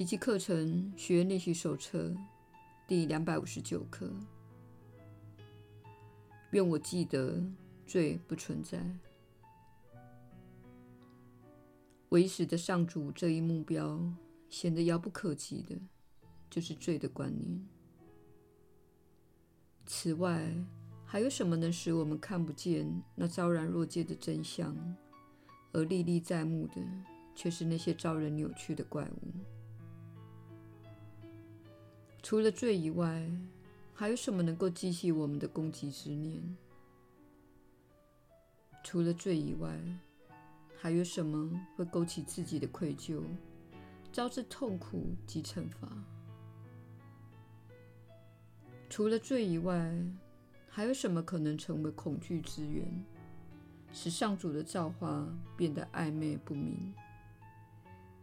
奇迹课程学练习手册第两百五十九课。愿我记得罪不存在。为使得上主这一目标显得遥不可及的，就是罪的观念。此外，还有什么能使我们看不见那昭然若揭的真相，而历历在目的却是那些招人扭曲的怪物？除了罪以外，还有什么能够激起我们的攻击之念？除了罪以外，还有什么会勾起自己的愧疚，招致痛苦及惩罚？除了罪以外，还有什么可能成为恐惧之源，使上主的造化变得暧昧不明，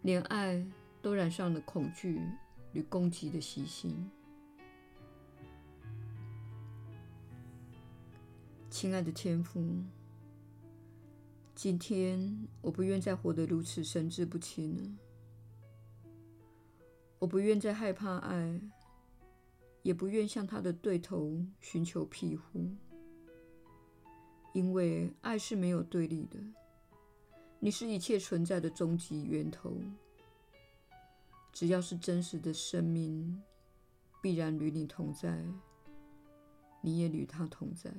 连爱都染上了恐惧？与攻击的习性，亲爱的天父，今天我不愿再活得如此神志不清了。我不愿再害怕爱，也不愿向他的对头寻求庇护，因为爱是没有对立的。你是一切存在的终极源头。只要是真实的生命，必然与你同在，你也与他同在。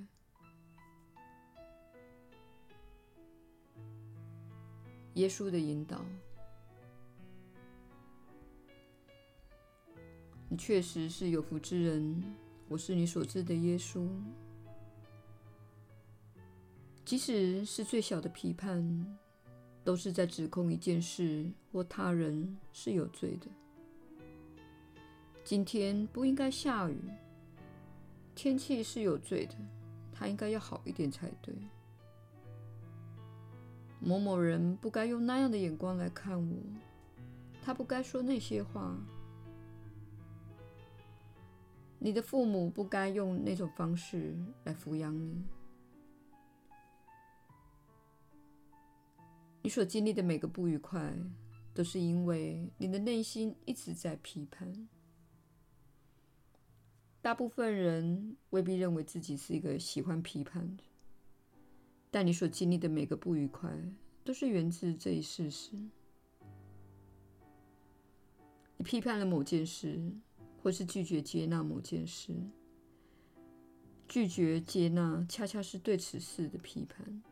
耶稣的引导，你确实是有福之人。我是你所知的耶稣。即使是最小的批判。都是在指控一件事或他人是有罪的。今天不应该下雨，天气是有罪的，它应该要好一点才对。某某人不该用那样的眼光来看我，他不该说那些话。你的父母不该用那种方式来抚养你。你所经历的每个不愉快，都是因为你的内心一直在批判。大部分人未必认为自己是一个喜欢批判的，但你所经历的每个不愉快，都是源自这一事实。你批判了某件事，或是拒绝接纳某件事，拒绝接纳，恰恰是对此事的批判。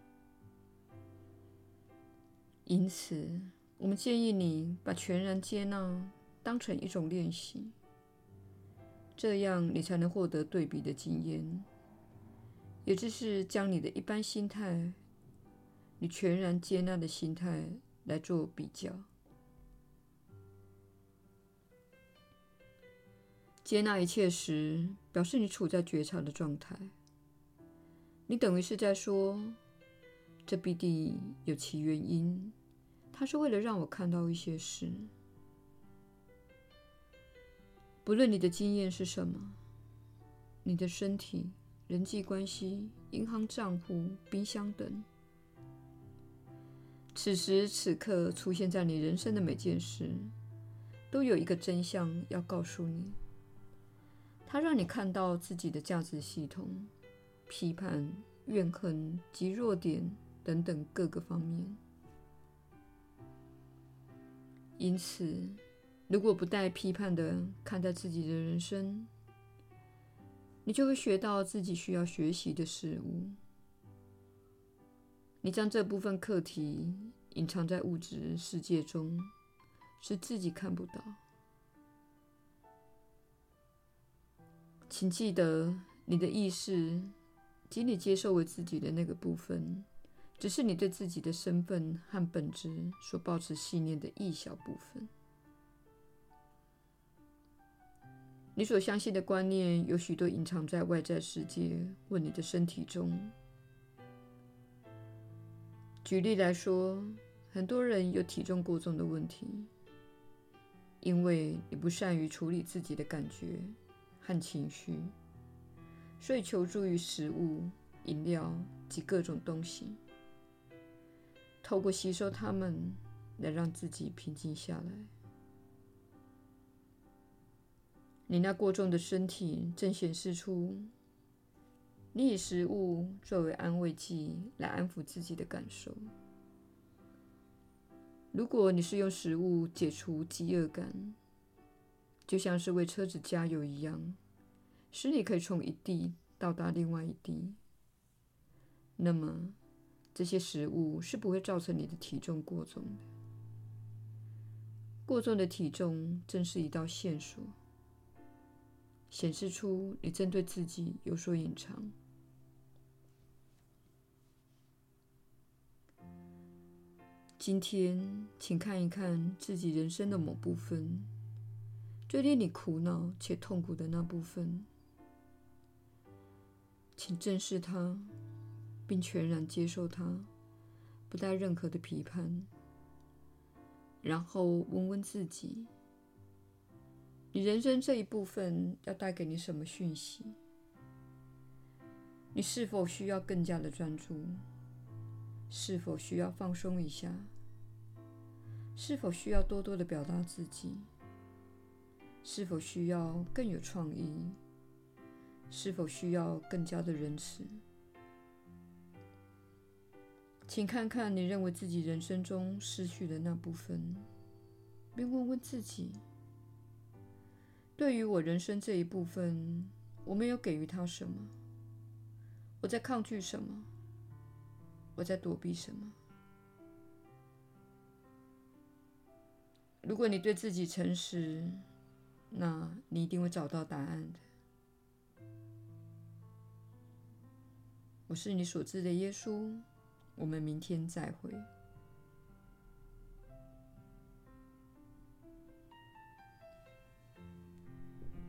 因此，我们建议你把全然接纳当成一种练习，这样你才能获得对比的经验，也就是将你的一般心态与全然接纳的心态来做比较。接纳一切时，表示你处在觉察的状态，你等于是在说，这必定有其原因。它是为了让我看到一些事，不论你的经验是什么，你的身体、人际关系、银行账户、冰箱等，此时此刻出现在你人生的每件事，都有一个真相要告诉你。它让你看到自己的价值系统、批判、怨恨及弱点等等各个方面。因此，如果不带批判的看待自己的人生，你就会学到自己需要学习的事物。你将这部分课题隐藏在物质世界中，使自己看不到。请记得，你的意识仅你接受为自己的那个部分。只是你对自己的身份和本质所抱持信念的一小部分。你所相信的观念有许多隐藏在外在世界或你的身体中。举例来说，很多人有体重过重的问题，因为你不善于处理自己的感觉和情绪，所以求助于食物、饮料及各种东西。透过吸收它们来让自己平静下来。你那过重的身体正显示出你以食物作为安慰剂来安抚自己的感受。如果你是用食物解除饥饿感，就像是为车子加油一样，使你可以从一地到达另外一地，那么这些食物是不会造成你的体重过重的。过重的体重正是一道线索，显示出你正对自己有所隐藏。今天，请看一看自己人生的某部分，最令你苦恼且痛苦的那部分，请正视它，并全然接受它，不带任何的批判。然后问问自己：你人生这一部分要带给你什么讯息？你是否需要更加的专注？是否需要放松一下？是否需要多多的表达自己？是否需要更有创意？是否需要更加的仁慈？请看看你认为自己人生中失去的那部分，并问问自己：对于我人生这一部分，我没有给予他什么？我在抗拒什么？我在躲避什么？如果你对自己诚实，那你一定会找到答案的。我是你所知的耶稣，我们明天再会。